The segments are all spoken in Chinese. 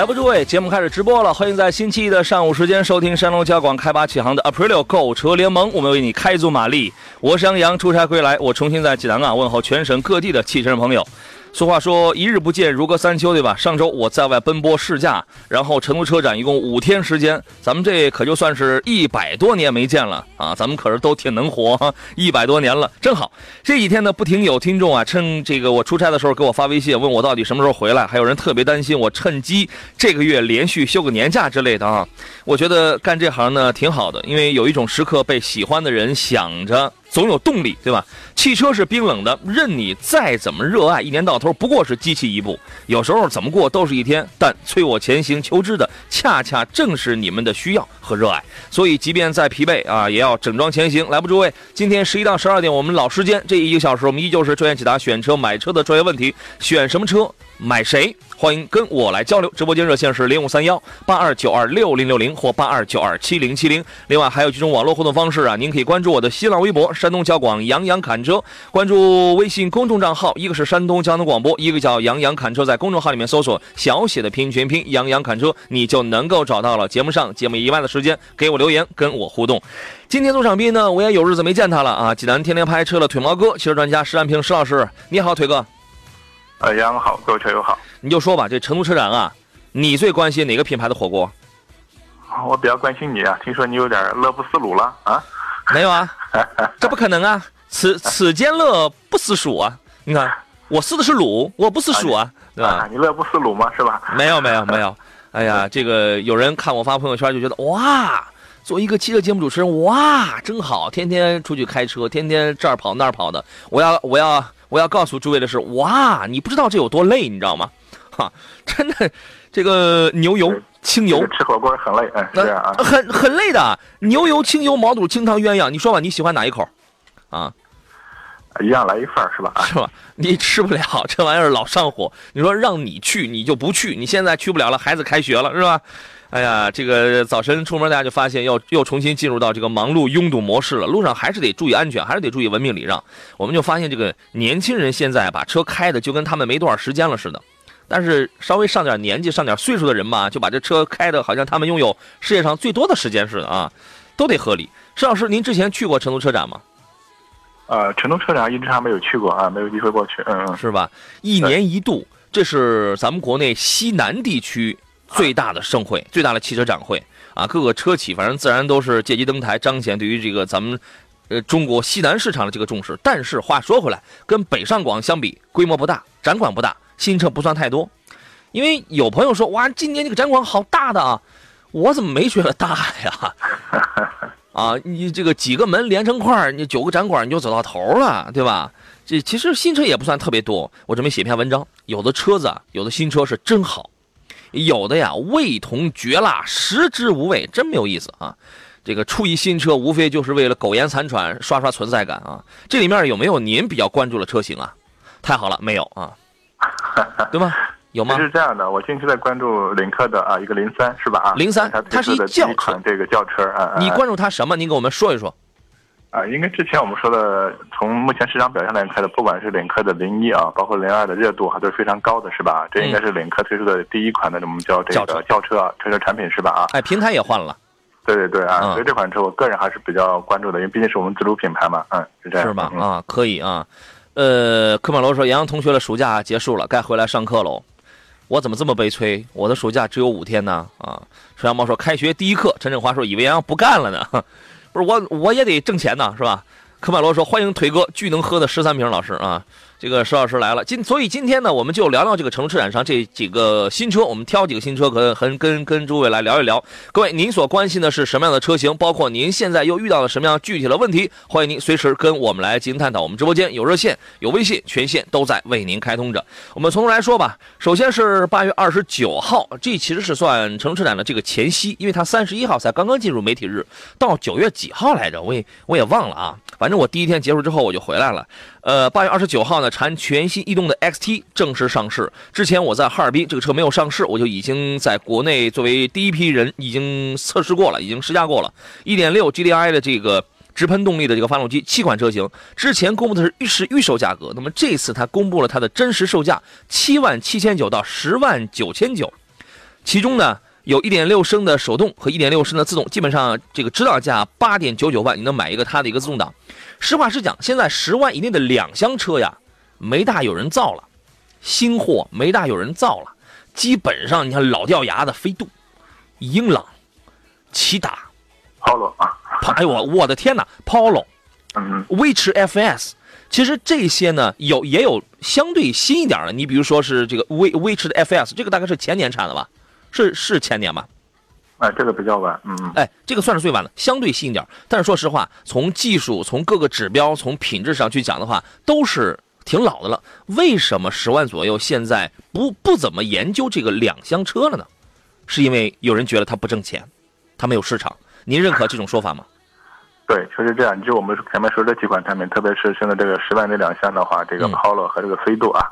来吧，诸位，节目开始直播了，欢迎在星期一的上午时间收听山东交广开发启航的 Aprilio 购车联盟，我们为你开足马力。我是杨洋，出差归来，我重新在济南啊问候全省各地的汽车人朋友。俗话说，一日不见如隔三秋，对吧？上周我在外奔波试驾，然后成都车展一共五天时间，咱们这可就算是一百多年没见了啊！咱们可是都挺能活，一百多年了，正好。这几天呢，不停有听众啊，趁这个我出差的时候给我发微信，问我到底什么时候回来，还有人特别担心我趁机这个月连续休个年假之类的啊。我觉得干这行呢挺好的，因为有一种时刻被喜欢的人想着。总有动力，对吧？汽车是冰冷的，任你再怎么热爱，一年到头不过是机器一部。有时候怎么过都是一天，但催我前行求知的，恰恰正是你们的需要和热爱。所以，即便再疲惫啊，也要整装前行。来吧，诸位，今天十一到十二点，我们老时间这一个小时，我们依旧是专业解答选车、买车的专业问题，选什么车？买谁？欢迎跟我来交流。直播间热线是零五三幺八二九二六零六零或八二九二七零七零。另外还有几种网络互动方式啊，您可以关注我的新浪微博山东交广杨洋侃车，关注微信公众账号，一个是山东交通广播，一个叫杨洋侃车，在公众号里面搜索小写的拼音全拼杨洋侃车，你就能够找到了。节目上节目以外的时间给我留言跟我互动。今天做场宾呢，我也有日子没见他了啊！济南天天拍车的腿毛哥，汽车专家石安平石老师，你好，腿哥。呃，杨好，各位车友好。你就说吧，这成都车展啊，你最关心哪个品牌的火锅？我比较关心你啊，听说你有点乐不思蜀了啊？没有啊，这不可能啊，此此间乐不思蜀啊！你看，我思的是鲁，我不思蜀啊，对吧？你乐不思蜀吗？是吧？没有，没有，没有。哎呀，这个有人看我发朋友圈就觉得哇，做一个汽车节目主持人哇，真好，天天出去开车，天天这儿跑那儿跑的。我要，我要。我要告诉诸位的是，哇，你不知道这有多累，你知道吗？哈，真的，这个牛油、清油，吃火锅很累，嗯，是啊，很很累的。牛油、清油、毛肚、清汤、鸳鸯，你说吧，你喜欢哪一口？啊，一样来一份是吧？是吧？你吃不了这玩意儿，老上火。你说让你去，你就不去。你现在去不了了，孩子开学了，是吧？哎呀，这个早晨出门，大家就发现要又重新进入到这个忙碌拥堵模式了。路上还是得注意安全，还是得注意文明礼让。我们就发现，这个年轻人现在把车开的就跟他们没多少时间了似的。但是稍微上点年纪、上点岁数的人吧，就把这车开的好像他们拥有世界上最多的时间似的啊，都得合理。石老师，您之前去过成都车展吗？呃，成都车展一直还没有去过啊，没有机会过去。嗯嗯，是吧？一年一度，这是咱们国内西南地区。最大的盛会，最大的汽车展会啊，各个车企反正自然都是借机登台，彰显对于这个咱们，呃，中国西南市场的这个重视。但是话说回来，跟北上广相比，规模不大，展馆不大，新车不算太多。因为有朋友说，哇，今年这个展馆好大的啊，我怎么没觉得大呀？啊，你这个几个门连成块你九个展馆你就走到头了，对吧？这其实新车也不算特别多。我准备写篇文章，有的车子啊，有的新车是真好。有的呀，味同嚼蜡，食之无味，真没有意思啊！这个出一新车，无非就是为了苟延残喘，刷刷存在感啊！这里面有没有您比较关注的车型啊？太好了，没有啊？对吗？有吗？是这样的，我近期在关注领克的啊，一个零三是吧？啊，零三，它是一轿车，这个轿车啊。你关注它什么？您给我们说一说。啊，应该之前我们说的，从目前市场表现来看的，不管是领克的零一啊，包括零二的热度还都是非常高的，是吧？这应该是领克推出的第一款的，我们叫这个轿车啊，车车产品是吧？啊，哎，平台也换了。对对对啊，所以这款车我个人还是比较关注的，因为毕竟是我们自主品牌嘛，嗯，是这样。是吧？啊，可以啊。呃，科马罗说，杨洋同学的暑假结束了，该回来上课喽。我怎么这么悲催？我的暑假只有五天呢？啊，水羊猫说，开学第一课，陈振华说，以为杨洋不干了呢。不是我，我也得挣钱呢，是吧？科迈罗说：“欢迎腿哥，巨能喝的十三瓶老师啊，这个石老师来了，今所以今天呢，我们就聊聊这个城市展上这几个新车，我们挑几个新车，和和跟跟诸位来聊一聊。各位，您所关心的是什么样的车型？包括您现在又遇到了什么样具体的问题？欢迎您随时跟我们来进行探讨。我们直播间有热线，有微信，全线都在为您开通着。我们从头来说吧。首先是八月二十九号，这其实是算城市展的这个前夕，因为它三十一号才刚刚进入媒体日，到九月几号来着？我也我也忘了啊。反正我第一天结束之后我就回来了。呃，八月二十九号呢，长安全新逸动的 XT 正式上市。之前我在哈尔滨，这个车没有上市，我就已经在国内作为第一批人已经测试过了，已经试驾过了。一点六 GDI 的这个直喷动力的这个发动机，七款车型之前公布的是预是预售价格，那么这次它公布了它的真实售价，七万七千九到十万九千九，其中呢。有一点六升的手动和一点六升的自动，基本上这个指导价八点九九万，你能买一个它的一个自动挡。实话实讲，现在十万以内的两厢车呀，没大有人造了，新货没大有人造了。基本上你看老掉牙的飞度、英朗、骐达、Polo 啊，哎呦我我的天哪，Polo，嗯，威驰 FS，其实这些呢有也有相对新一点的，你比如说是这个威威驰的 FS，这个大概是前年产的吧。是是前年吧？哎，这个比较晚，嗯，哎，这个算是最晚的，相对新一点。但是说实话，从技术、从各个指标、从品质上去讲的话，都是挺老的了。为什么十万左右现在不不怎么研究这个两厢车了呢？是因为有人觉得它不挣钱，它没有市场。您认可这种说法吗？对，确实这样。就我们前面说这几款产品，特别是现在这个十万这两厢的话，这个 Polo 和这个飞度啊，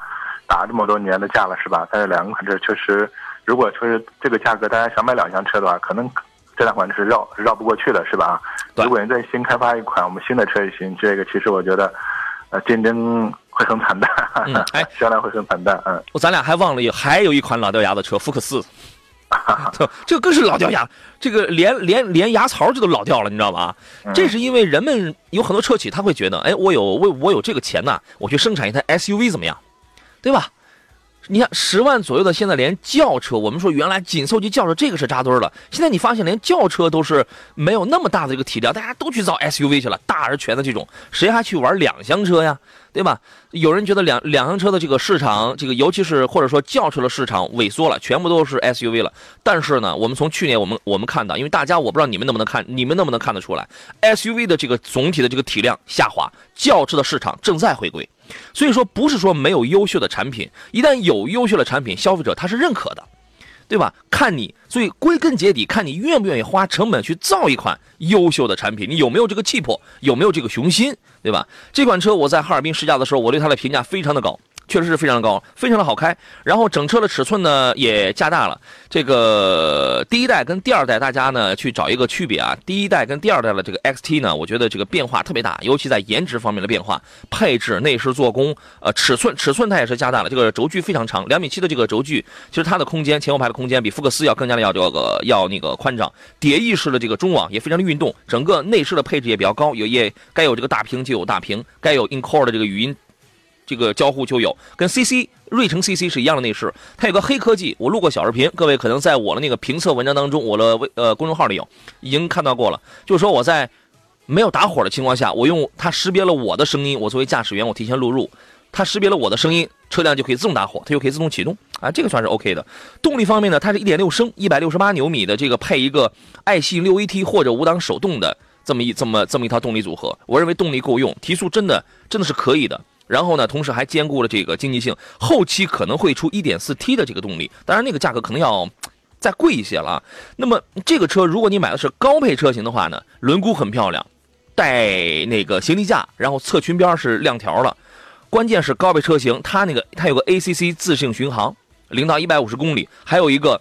打这么多年的架了，是吧？但是两个款车确实。如果说是这个价格，大家想买两厢车的话，可能这两款是绕绕不过去的，是吧？如果你再新开发一款我们新的车也行，这个其实我觉得，呃，竞争会很惨淡，哎，销量会很惨淡。嗯，我咱俩还忘了有还有一款老掉牙的车，福克斯，这个更是老掉牙，这个连连连牙槽这都老掉了，你知道吧？这是因为人们有很多车企他会觉得，哎，我有我我有这个钱呐，我去生产一台 SUV 怎么样？对吧？你看十万左右的，现在连轿车，我们说原来紧凑级轿车这个是扎堆了，现在你发现连轿车都是没有那么大的一个体量，大家都去造 SUV 去了，大而全的这种，谁还去玩两厢车呀？对吧？有人觉得两两厢车的这个市场，这个尤其是或者说轿车的市场萎缩了，全部都是 SUV 了。但是呢，我们从去年我们我们看到，因为大家我不知道你们能不能看，你们能不能看得出来，SUV 的这个总体的这个体量下滑，轿车的市场正在回归。所以说，不是说没有优秀的产品，一旦有优秀的产品，消费者他是认可的，对吧？看你，所以归根结底，看你愿不愿意花成本去造一款优秀的产品，你有没有这个气魄，有没有这个雄心，对吧？这款车我在哈尔滨试驾的时候，我对它的评价非常的高。确实是非常的高，非常的好开。然后整车的尺寸呢也加大了。这个第一代跟第二代，大家呢去找一个区别啊。第一代跟第二代的这个 XT 呢，我觉得这个变化特别大，尤其在颜值方面的变化、配置、内饰做工、呃尺寸，尺寸它也是加大了。这个轴距非常长，两米七的这个轴距，其实它的空间前后排的空间比福克斯要更加的要这个要那个宽敞。蝶翼式的这个中网也非常的运动，整个内饰的配置也比较高，有也该有这个大屏就有大屏，该有 in core 的这个语音。这个交互就有。跟 CC 瑞城 CC 是一样的内饰，它有个黑科技，我录过小视频，各位可能在我的那个评测文章当中，我的微呃公众号里有，已经看到过了。就是说我在没有。打火的情况下，我用它识别了我的声音，我作为驾驶员，我提前录入，它识别了我的声音，车辆就可以自动打火，它就可以自动启动啊，这个算是 OK 的。动力方面呢，它是一点六升，一百六十八牛米的这个配一个爱信六 AT 或者五档手动的这么一这么这么一套动力组合，我认为动力够用，提速真的真的是可以的。然后呢，同时还兼顾了这个经济性，后期可能会出 1.4T 的这个动力，当然那个价格可能要再贵一些了。那么这个车如果你买的是高配车型的话呢，轮毂很漂亮，带那个行李架，然后侧裙边是亮条了。关键是高配车型，它那个它有个 ACC 自适应巡航，零到一百五十公里，还有一个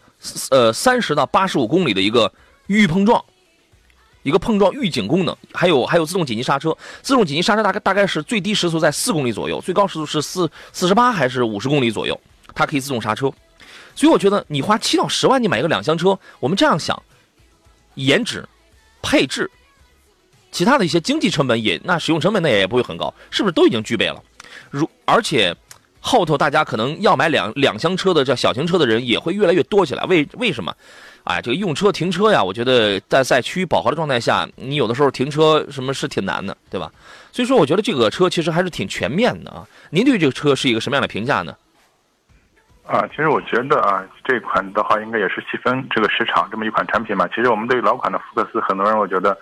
呃三十到八十五公里的一个预碰撞。一个碰撞预警功能，还有还有自动紧急刹车，自动紧急刹车大概大概是最低时速在四公里左右，最高时速是四四十八还是五十公里左右，它可以自动刹车。所以我觉得你花七到十万你买一个两厢车，我们这样想，颜值、配置，其他的一些经济成本也那使用成本那也不会很高，是不是都已经具备了？如而且后头大家可能要买两两厢车的这小型车的人也会越来越多起来。为为什么？哎，这个用车停车呀，我觉得在在趋于饱和的状态下，你有的时候停车什么是挺难的，对吧？所以说，我觉得这个车其实还是挺全面的啊。您对这个车是一个什么样的评价呢？啊，其实我觉得啊，这款的话应该也是细分这个市场这么一款产品嘛。其实我们对于老款的福克斯，很多人我觉得。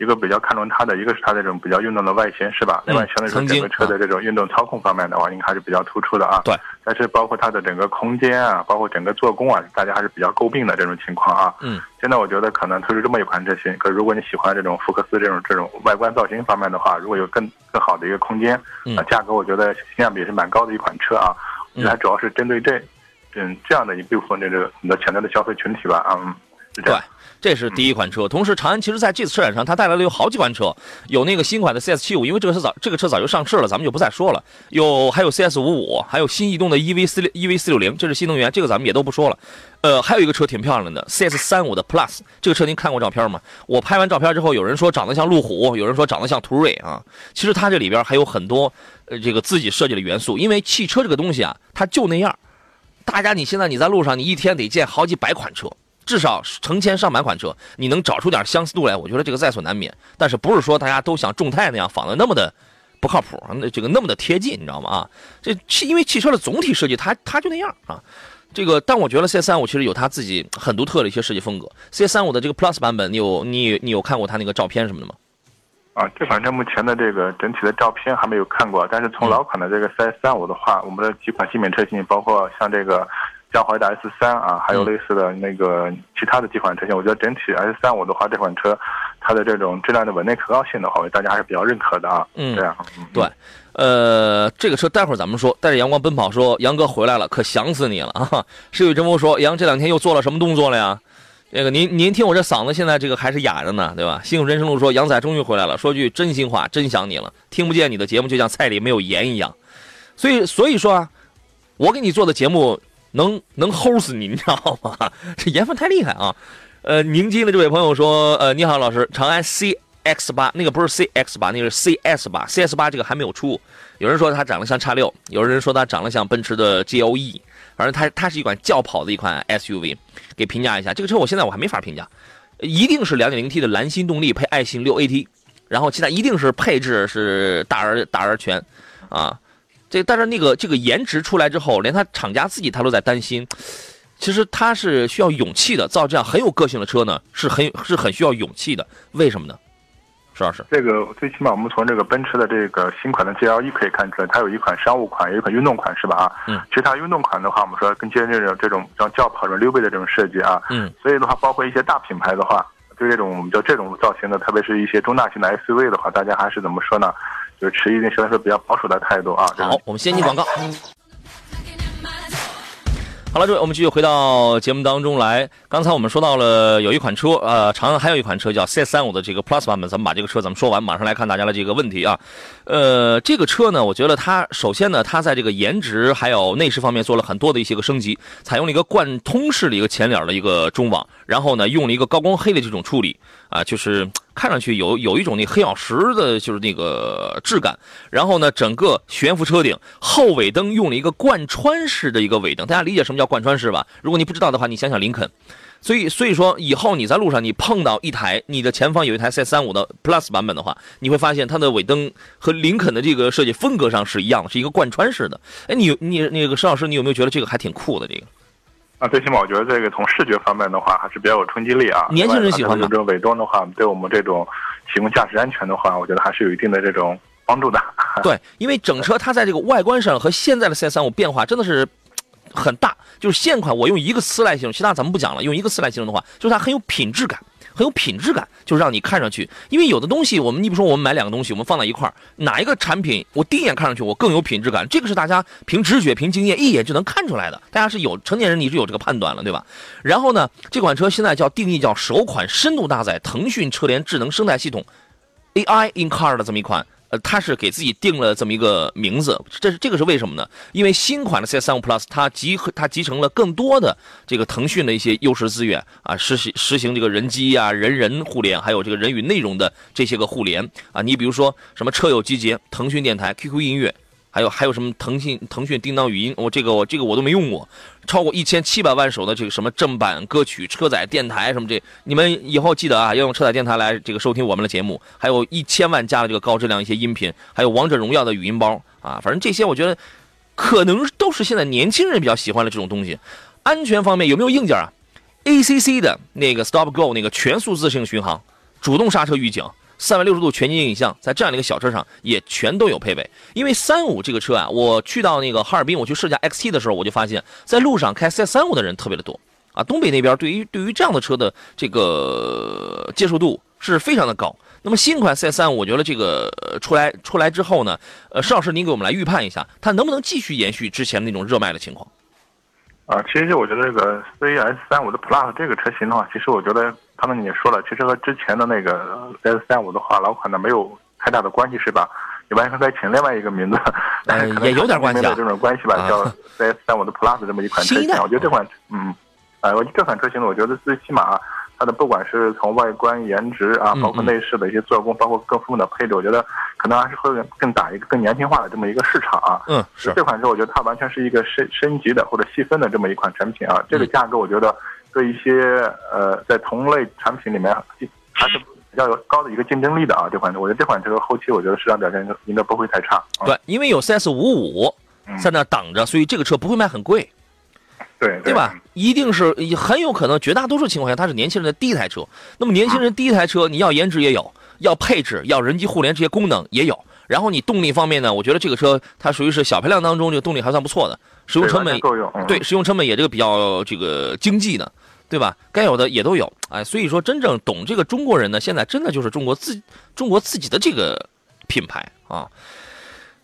一个比较看重它的，一个是它这种比较运动的外形，是吧？另外，相对说整个车的这种运动操控方面的话，应该还是比较突出的啊。对。但是包括它的整个空间啊，包括整个做工啊，大家还是比较诟病的这种情况啊。嗯。现在我觉得可能推出这么一款车型，可如果你喜欢这种福克斯这种这种外观造型方面的话，如果有更更好的一个空间，啊，价格我觉得性价比是蛮高的一款车啊。嗯。它主要是针对这，嗯，这样的一部分这个你的潜在的消费群体吧，嗯，是这。是第一款车，同时长安其实在这次车展上，它带来了有好几款车，有那个新款的 CS 七五，因为这个车早这个车早就上市了，咱们就不再说了。有还有 CS 五五，还有新逸动的 EV 四六 EV 四六零，这是新能源，这个咱们也都不说了。呃，还有一个车挺漂亮的 CS 三五的 Plus，这个车您看过照片吗？我拍完照片之后，有人说长得像路虎，有人说长得像途锐啊。其实它这里边还有很多呃这个自己设计的元素，因为汽车这个东西啊，它就那样。大家你现在你在路上，你一天得见好几百款车。至少成千上百款车，你能找出点相似度来，我觉得这个在所难免。但是不是说大家都像众泰那样仿的那么的不靠谱，那这个那么的贴近，你知道吗？啊，这汽因为汽车的总体设计，它它就那样啊。这个，但我觉得 C 三五其实有它自己很独特的一些设计风格。C 三五的这个 Plus 版本，你有你你有看过它那个照片什么的吗？啊，这款车目前的这个整体的照片还没有看过，但是从老款的这个 C 三五的话，我们的几款新品车型，包括像这个。像华为的 S 三啊，还有类似的那个其他的几款车型，我觉得整体 S 三我的话，这款车它的这种质量的稳定可靠性的话，大家还是比较认可的啊。嗯，这样。对，呃，这个车待会儿咱们说。带着阳光奔跑说，杨哥回来了，可想死你了啊！是雨真风说，杨这两天又做了什么动作了呀？那个您您听我这嗓子现在这个还是哑着呢，对吧？幸福人生路说，杨仔终于回来了，说句真心话，真想你了。听不见你的节目，就像菜里没有盐一样。所以所以说啊，我给你做的节目。能能齁死你，你知道吗？这盐分太厉害啊！呃，宁津的这位朋友说，呃，你好，老师，长安 CX 八那个不是 CX 八，那个是 CS 八，CS 八这个还没有出。有人说它长得像叉六，有人说它长得像奔驰的 GLE，反正它它是一款轿跑的一款 SUV。给评价一下这个车，我现在我还没法评价，一定是 2.0T 的蓝芯动力配爱信六 AT，然后其他一定是配置是大而大而全，啊。这但是那个这个颜值出来之后，连他厂家自己他都在担心。其实他是需要勇气的，造这样很有个性的车呢，是很是很需要勇气的。为什么呢？石老师，这个最起码我们从这个奔驰的这个新款的 GLE 可以看出来，它有一款商务款，有一款运动款，是吧？啊，嗯。其实它运动款的话，我们说跟接近这种这种像轿跑、这种溜背的这种设计啊，嗯。所以的话，包括一些大品牌的话，对这种我们叫这种造型的，特别是一些中大型的 SUV 的话，大家还是怎么说呢？就是持一定相对来说比较保守的态度啊。好，我们先进广告。好了，各位，我们继续回到节目当中来。刚才我们说到了有一款车，呃，长安还有一款车叫 CS 三五的这个 Plus 版本。咱们把这个车咱们说完，马上来看大家的这个问题啊。呃，这个车呢，我觉得它首先呢，它在这个颜值还有内饰方面做了很多的一些个升级，采用了一个贯通式的一个前脸的一个中网，然后呢，用了一个高光黑的这种处理啊，就是看上去有有一种那黑曜石的，就是那个质感。然后呢，整个悬浮车顶后尾灯用了一个贯穿式的一个尾灯，大家理解什么叫贯穿式吧？如果你不知道的话，你想想林肯。所以，所以说以后你在路上你碰到一台你的前方有一台 C 三五的 Plus 版本的话，你会发现它的尾灯和林肯的这个设计风格上是一样的，是一个贯穿式的。哎，你你那个石老师，你有没有觉得这个还挺酷的？这个啊，最起码我觉得这个从视觉方面的话还是比较有冲击力啊。年轻人喜欢吗？这种伪装的话，对我们这种提供驾驶安全的话，我觉得还是有一定的这种帮助的。对，因为整车它在这个外观上和现在的 C 三五变化真的是。很大，就是现款。我用一个词来形容，其他咱们不讲了。用一个词来形容的话，就是它很有品质感，很有品质感，就让你看上去。因为有的东西，我们你比如说，我们买两个东西，我们放在一块儿，哪一个产品我第一眼看上去我更有品质感？这个是大家凭直觉、凭经验一眼就能看出来的。大家是有成年人，你是有这个判断了，对吧？然后呢，这款车现在叫定义叫首款深度搭载腾讯车联智能生态系统 AI in car 的这么一款。呃，他是给自己定了这么一个名字，这是这个是为什么呢？因为新款的 CS 三五 Plus 它集它集成了更多的这个腾讯的一些优势资源啊，实行实行这个人机啊、人人互联，还有这个人与内容的这些个互联啊。你比如说什么车友集结、腾讯电台、QQ 音乐还有还有什么腾讯腾讯叮当语音，我这个我这个我都没用过，超过一千七百万首的这个什么正版歌曲、车载电台什么这，你们以后记得啊，要用车载电台来这个收听我们的节目，还有一千万加的这个高质量一些音频，还有王者荣耀的语音包啊，反正这些我觉得可能都是现在年轻人比较喜欢的这种东西。安全方面有没有硬件啊？ACC 的那个 Stop Go 那个全速自适应巡航、主动刹车预警。三百六十度全景影像，在这样的一个小车上也全都有配备。因为三五这个车啊，我去到那个哈尔滨，我去试驾 XT 的时候，我就发现，在路上开 CS 三五的人特别的多啊。东北那边对于对于这样的车的这个接受度是非常的高。那么新款 CS 三五，我觉得这个出来出来之后呢，呃，石老师您给我们来预判一下，它能不能继续延续之前那种热卖的情况？啊，其实我觉得这个 CS 三五的 Plus 这个车型的话，其实我觉得。他们也说了，其实和之前的那个 S 三五的话，老款的没有太大的关系，是吧？你完全可以请另外一个名字，也有点关系啊，这种关系吧，叫 S 三五的 Plus 这么一款车型。我觉得这款，嗯，哎，我这款车型呢，我觉得最起码它的不管是从外观颜值啊，包括内饰的一些做工，包括各方面的配置，我觉得可能还是会更打一个更年轻化的这么一个市场啊。嗯，是这款车，我觉得它完全是一个升升级的或者细分的这么一款产品啊。这个价格，我觉得。对一些呃，在同类产品里面还是比较有高的一个竞争力的啊，这款车，我觉得这款车后期我觉得市场表现应该不会太差。对，因为有 CS 五五在那挡着，所以这个车不会卖很贵。对，对吧？一定是很有可能，绝大多数情况下它是年轻人的第一台车。那么年轻人第一台车，你要颜值也有，要配置，要人机互联这些功能也有。然后你动力方面呢，我觉得这个车它属于是小排量当中这个动力还算不错的，使用成本够用。对，使用成本也这个比较这个经济的。对吧？该有的也都有，哎，所以说真正懂这个中国人呢，现在真的就是中国自中国自己的这个品牌啊。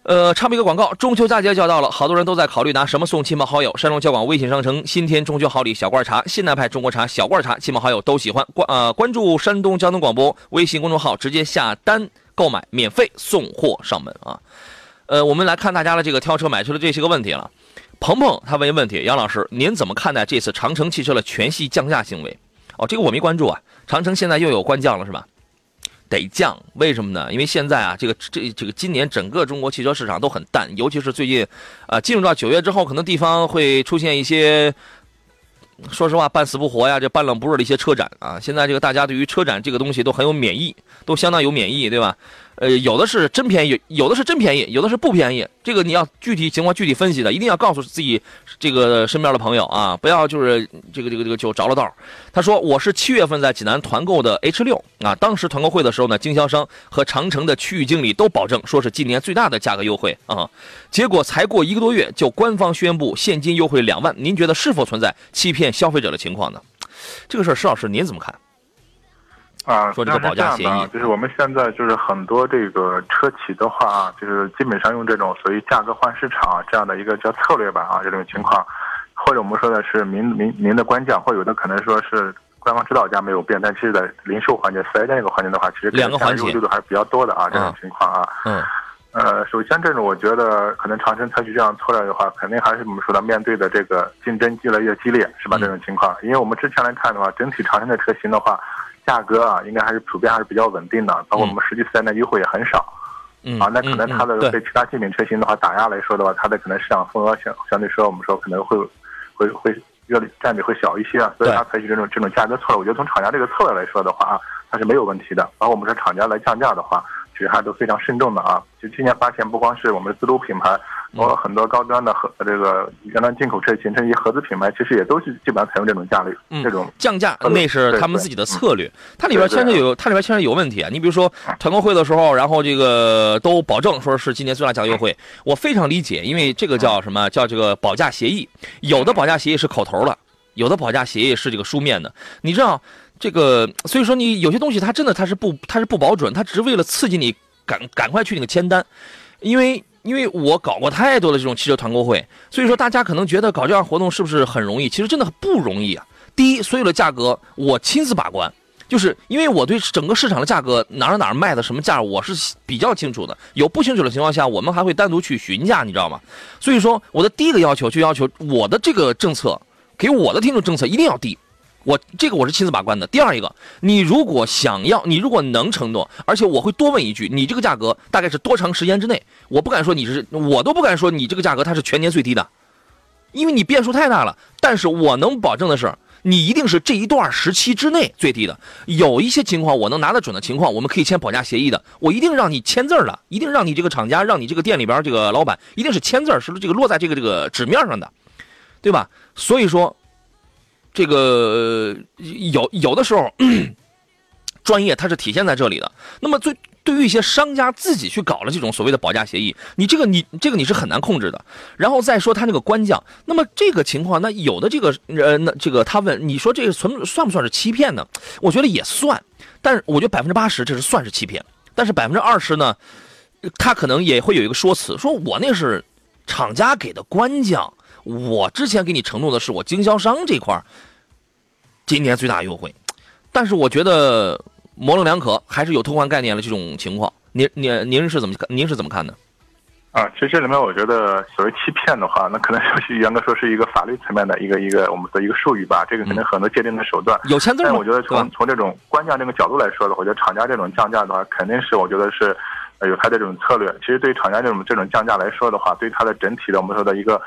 呃，插播一个广告，中秋佳节就要到了，好多人都在考虑拿什么送亲朋好友。山东交广微信商城新添中秋好礼小罐茶，现代派中国茶小罐茶，亲朋好友都喜欢。关呃关注山东交通广播微信公众号，直接下单购买，免费送货上门啊。呃，我们来看大家的这个挑车买车的这些个问题了。鹏鹏他问一问题，杨老师，您怎么看待这次长城汽车的全系降价行为？哦，这个我没关注啊。长城现在又有官降了是吧？得降，为什么呢？因为现在啊，这个这这个今年整个中国汽车市场都很淡，尤其是最近，啊，进入到九月之后，可能地方会出现一些，说实话半死不活呀，这半冷不热的一些车展啊。现在这个大家对于车展这个东西都很有免疫，都相当有免疫，对吧？呃，有的是真便宜，有的是真便宜，有的是不便宜。这个你要具体情况具体分析的，一定要告诉自己这个身边的朋友啊，不要就是这个这个这个就着了道。他说我是七月份在济南团购的 H 六啊，当时团购会的时候呢，经销商和长城的区域经理都保证说是今年最大的价格优惠啊，结果才过一个多月就官方宣布现金优惠两万，您觉得是否存在欺骗消费者的情况呢？这个事儿，石老师您怎么看？啊，说这个保价协议，就是我们现在就是很多这个车企的话啊，就是基本上用这种所谓价格换市场这样的一个叫策略吧啊，这种情况，或者我们说的是明明明的官降，或有的可能说是官方指导价没有变，但其实在零售环节、四 S 店这个环节的话，其实两个环节力度还是比较多的啊，这种情况啊，嗯，呃，首先这种我觉得可能长城采取这样策略的话，肯定还是我们说的面对的这个竞争越来越激烈，是吧？这种情况，因为我们之前来看的话，整体长城的车型的话。价格啊，应该还是普遍还是比较稳定的，包括我们实际四 S 店优惠也很少，啊，那可能它的对其他竞品车型的话打压来说的话，它的可能市场份额相相对说我们说可能会会会要占比会小一些啊，所以它采取这种这种价格策略，我觉得从厂家这个策略来说的话啊，它是没有问题的，包括我们说厂家来降价的话。其实还都非常慎重的啊！就今年发现，不光是我们的自主品牌，包括很多高端的合这个原来进口车形成一些合资品牌，其实也都是基本上采用这种价率，这种降价，那是他们自己的策略。它里边牵扯有，它里边牵扯有问题啊！你比如说团购会的时候，然后这个都保证说是今年最大价优惠，我非常理解，因为这个叫什么叫这个保价协议？有的保价协议是口头的，有的保价协议是这个书面的，你知道。这个，所以说你有些东西它真的它是不它是不保准，它只是为了刺激你赶赶快去那个签单，因为因为我搞过太多的这种汽车团购会，所以说大家可能觉得搞这样活动是不是很容易？其实真的不容易啊。第一，所有的价格我亲自把关，就是因为我对整个市场的价格哪儿哪儿卖的什么价我是比较清楚的。有不清楚的情况下，我们还会单独去询价，你知道吗？所以说我的第一个要求就要求我的这个政策给我的听众政策一定要低。我这个我是亲自把关的。第二一个，你如果想要，你如果能承诺，而且我会多问一句，你这个价格大概是多长时间之内？我不敢说你是，我都不敢说你这个价格它是全年最低的，因为你变数太大了。但是我能保证的是，你一定是这一段时期之内最低的。有一些情况我能拿得准的情况，我们可以签保价协议的，我一定让你签字的，一定让你这个厂家，让你这个店里边这个老板一定是签字是这个落在这个这个纸面上的，对吧？所以说。这个有有的时候，专业它是体现在这里的。那么，对对于一些商家自己去搞了这种所谓的保价协议，你这个你这个你是很难控制的。然后再说他那个官降，那么这个情况，那有的这个呃，那这个他问你说这个存算不算是欺骗呢？我觉得也算，但是我觉得百分之八十这是算是欺骗，但是百分之二十呢，他可能也会有一个说辞，说我那是厂家给的官降。我之前给你承诺的是我经销商这块今年最大优惠，但是我觉得模棱两可，还是有偷换概念的这种情况。您您您是怎么您是怎么看的？啊，其实这里面我觉得所谓欺骗的话，那可能就是 严格说是一个法律层面的一个一个我们的一个术语吧。这个肯定很多界定的手段。有签字吗？但我觉得从从这种官价这个角度来说的话，我觉得厂家这种降价的话，肯定是我觉得是有他的这种策略。其实对于厂家这种这种降价来说的话，对它的整体的我们说的一个。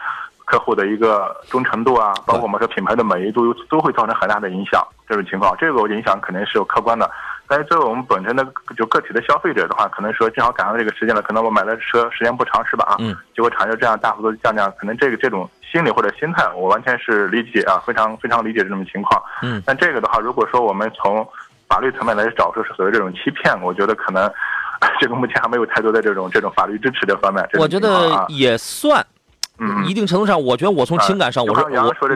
客户的一个忠诚度啊，包括我们说品牌的满意度，都会造成很大的影响。这种情况，这个影响肯定是有客观的。但是作为我们本身的就个体的消费者的话，可能说正好赶上这个时间了，可能我买的车时间不长，是吧？啊，嗯。结果厂家这样大幅度降价，可能这个这种心理或者心态，我完全是理解啊，非常非常理解这种情况。嗯。但这个的话，如果说我们从法律层面来找，出是所谓这种欺骗，我觉得可能 这个目前还没有太多的这种这种法律支持这方面。我觉得也算。嗯，一定程度上，我觉得我从情感上，我说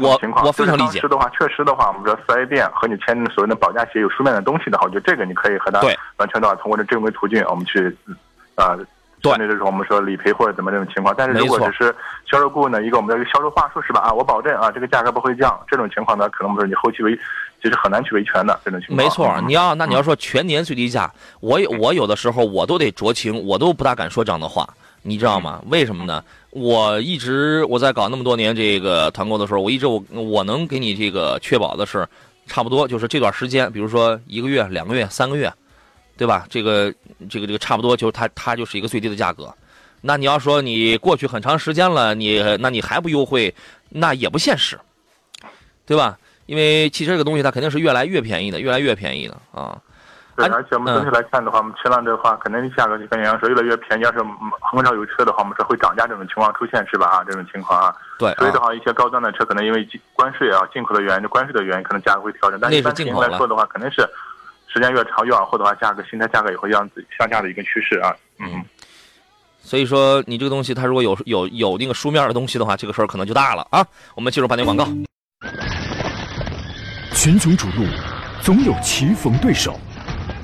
我我非常理解。是的话，确实的话，我们说四 S 店和你签所谓的保价协议有书面的东西的话，我觉得这个你可以和他完全的话通过这正规途径，我们去啊，对，那就是我们说理赔或者怎么这种情况。但是如果只是销售顾问的一个我们的一个销售话术是吧？啊，我保证啊，这个价格不会降。这种情况呢，可能不是你后期维其实很难去维权的这种情况。没错，你要那你要说全年最低价，我我有的时候我都得酌情，我都不大敢说这样的话。你知道吗？为什么呢？我一直我在搞那么多年这个团购的时候，我一直我我能给你这个确保的是，差不多就是这段时间，比如说一个月、两个月、三个月，对吧？这个这个这个差不多就是它它就是一个最低的价格。那你要说你过去很长时间了，你那你还不优惠，那也不现实，对吧？因为汽车这个东西它肯定是越来越便宜的，越来越便宜的啊。对，而且我们整体来看的话，我们车辆的话，可能价格就跟你说越来越便宜。要是很少有车的话，我们说会涨价这种情况出现，是吧？啊，这种情况啊。对。所以的话，一些高端的车可能因为关税啊、进口的原因、关税的原因，可能价格会调整。但一般情况来说的话，肯定是时间越长越往后的话，价格新车价格也会样子向下的一个趋势啊。嗯。所以说，你这个东西它如果有有有那个书面的东西的话，这个事儿可能就大了啊。我们进入半点广告。群雄逐鹿，总有棋逢对手。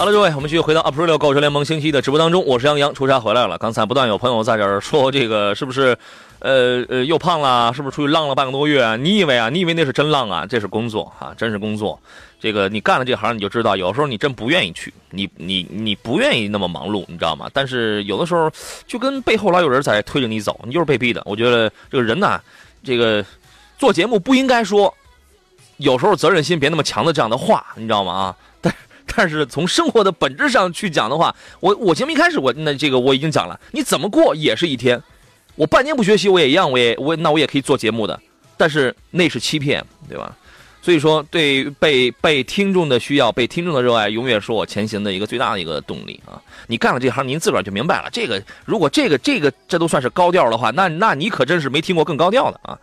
好了，各位，我们继续回到 April 购车联盟星期一的直播当中。我是杨洋，出差回来了。刚才不断有朋友在这儿说这个是不是，呃呃，又胖了？是不是出去浪了半个多月？你以为啊？你以为那是真浪啊？这是工作啊，真是工作。这个你干了这行，你就知道，有时候你真不愿意去，你你你不愿意那么忙碌，你知道吗？但是有的时候就跟背后老有人在推着你走，你就是被逼的。我觉得这个人呐，这个做节目不应该说有时候责任心别那么强的这样的话，你知道吗？啊，但。是从生活的本质上去讲的话，我我节目一开始我那这个我已经讲了，你怎么过也是一天，我半年不学习我也一样，我也我那我也可以做节目的，但是那是欺骗，对吧？所以说，对被被听众的需要、被听众的热爱，永远是我前行的一个最大的一个动力啊！你干了这行，您自个儿就明白了。这个如果这个这个这都算是高调的话，那那你可真是没听过更高调的啊！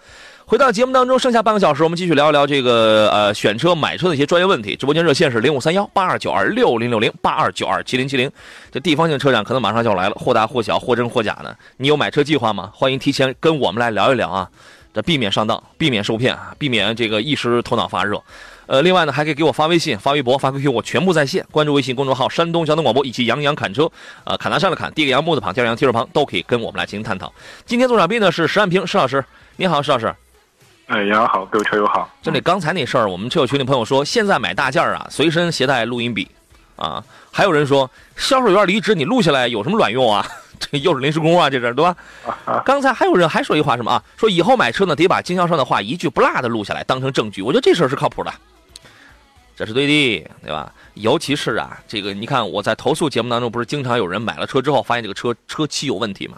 回到节目当中，剩下半个小时，我们继续聊一聊这个呃选车买车的一些专业问题。直播间热线是零五三幺八二九二六零六零八二九二七零七零。这地方性车展可能马上就要来了，或大或小，或真或假的。你有买车计划吗？欢迎提前跟我们来聊一聊啊，这避免上当，避免受骗啊，避免这个一时头脑发热。呃，另外呢，还可以给我发微信、发微博、发 QQ，我全部在线。关注微信公众号“山东交通广播”以及“杨洋侃车”，呃，侃大山的侃，第一个杨木字旁，第二个杨提手旁，都可以跟我们来进行探讨。今天做场宾呢是石万平石老师，你好，石老师。哎，杨好，各位车友好。就那刚才那事儿，我们车友群里朋友说，现在买大件儿啊，随身携带录音笔，啊，还有人说销售员离职，你录下来有什么卵用啊？这又是临时工啊，这是对吧？刚才还有人还说一话什么啊？说以后买车呢，得把经销商的话一句不落的录下来，当成证据。我觉得这事儿是靠谱的。这是对的，对吧？尤其是啊，这个你看我在投诉节目当中，不是经常有人买了车之后发现这个车车漆有问题吗？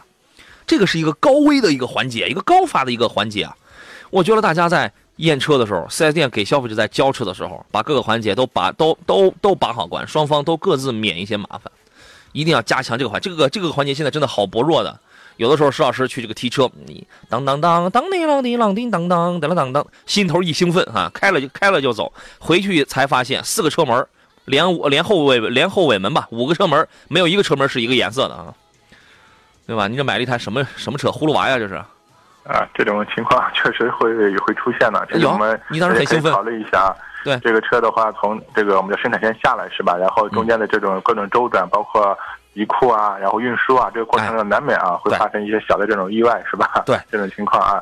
这个是一个高危的一个环节，一个高发的一个环节啊！我觉得大家在验车的时候，4S 店给消费者在交车的时候，把各个环节都把都都都把好关，双方都各自免一些麻烦，一定要加强这个环这个这个环节现在真的好薄弱的。有的时候石老师去这个提车，你当当当当叮啷叮啷叮当当当当当，心头一兴奋啊，开了就开了就走，回去才发现四个车门连连后尾连后尾门吧，五个车门没有一个车门是一个颜色的啊，对吧？你这买了一台什么什么车？葫芦娃呀，这是？啊，这种情况确实会会出现的。其实我们你当时很兴奋，考虑一下。对这个车的话，从这个我们的生产线下来是吧？然后中间的这种各种周转，包括。移库啊，然后运输啊，这个过程中难免啊会发生一些小的这种意外，是吧？对，这种情况啊。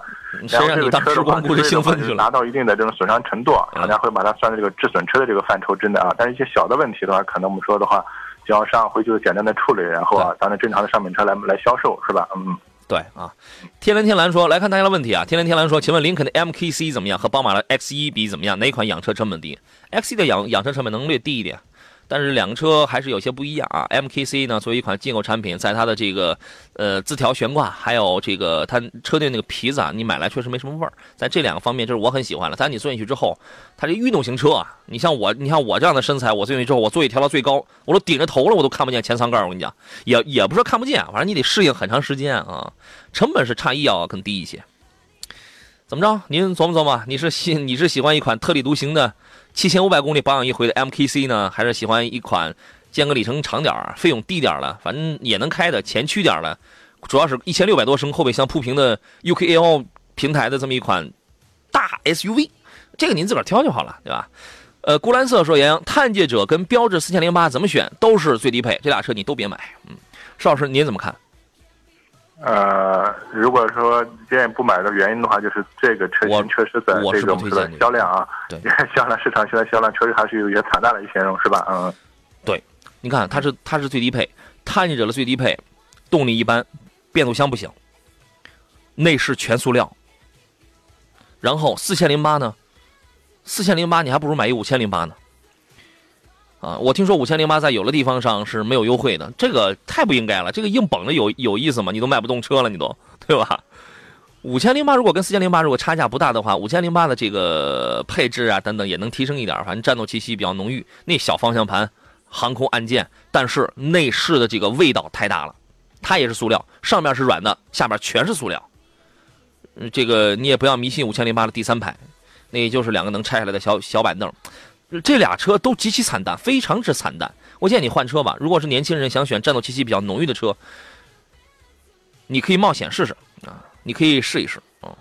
然后这个车的话，就是拿到一定的这种损伤程度，厂家会把它算在这个致损车的这个范畴之内啊。但是一些小的问题的话，可能我们说的话，经销商会就简单的处理，然后啊，当成正常的商品车来来销售，是吧？嗯，对啊。天蓝天蓝说，来看大家的问题啊。天蓝天蓝说，请问林肯的 MKC 怎么样？和宝马的 X1 比怎么样？哪款养车成本低？X1 的养养车成本能略低一点。但是两个车还是有些不一样啊。MKC 呢，作为一款进口产品，在它的这个呃自调悬挂，还有这个它车内那个皮子啊，你买来确实没什么味儿。在这两个方面，就是我很喜欢了。但你坐进去之后，它这运动型车啊，你像我，你像我这样的身材，我坐进去之后，我座椅调到最高，我都顶着头了，我都看不见前舱盖。我跟你讲，也也不是看不见，反正你得适应很长时间啊。成本是差异要更低一些。怎么着？您琢磨琢磨，你是喜你是喜欢一款特立独行的？七千五百公里保养一回的 MKC 呢，还是喜欢一款间隔里程长点儿、费用低点儿了，反正也能开的前驱点儿了，主要是一千六百多升后备箱铺平的 UKL 平台的这么一款大 SUV，这个您自个儿挑就好了，对吧？呃，钴蓝色说杨洋，探界者跟标致四千零八怎么选都是最低配，这俩车你都别买。嗯，邵老师您怎么看？呃，如果说建议不买的原因的话，就是这个车型确实在这种销量啊，对，销量市场现在销量确实还是有一些惨淡的一些种，是吧？嗯，对，你看它是它是最低配，探险者的最低配，动力一般，变速箱不行，内饰全塑料，然后四千零八呢，四千零八你还不如买一五千零八呢。啊，我听说五千零八在有的地方上是没有优惠的，这个太不应该了。这个硬绷着有有意思吗？你都卖不动车了，你都对吧？五千零八如果跟四千零八如果差价不大的话，五千零八的这个配置啊等等也能提升一点，反正战斗气息比较浓郁。那小方向盘、航空按键，但是内饰的这个味道太大了。它也是塑料，上面是软的，下面全是塑料。这个你也不要迷信五千零八的第三排，那也就是两个能拆下来的小小板凳。这俩车都极其惨淡，非常之惨淡。我建议你换车吧。如果是年轻人想选战斗气息比较浓郁的车，你可以冒险试试啊，你可以试一试啊，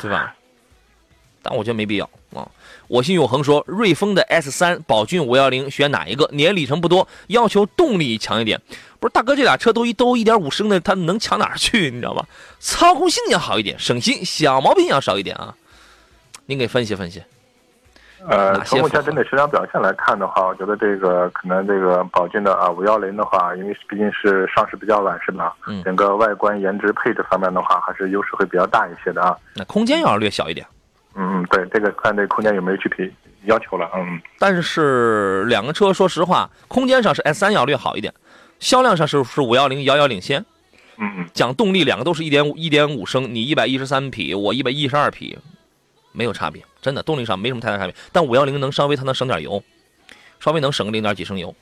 对吧？但我觉得没必要啊。我心永恒说，瑞风的 S 三、宝骏五幺零选哪一个？年里程不多，要求动力强一点。不是大哥，这俩车都一都一点五升的，它能强哪儿去？你知道吗？操控性要好一点，省心，小毛病要少一点啊。您给分析分析。呃，从目前整体市场表现来看的话，我觉得这个可能这个宝骏的啊五幺零的话，因为毕竟是上市比较晚，是吧？嗯。整个外观、颜值、配置方面的话，还是优势会比较大一些的啊。那空间要略小一点。嗯嗯，对，这个看这空间有没有具体要求了。嗯。但是两个车，说实话，空间上是 S 三要略好一点，销量上是是五幺零遥遥领先。嗯嗯。讲动力，两个都是一点五一点五升，你一百一十三匹，我一百一十二匹。没有差别，真的动力上没什么太大差别，但五幺零能稍微它能省点油，稍微能省个零点几升油，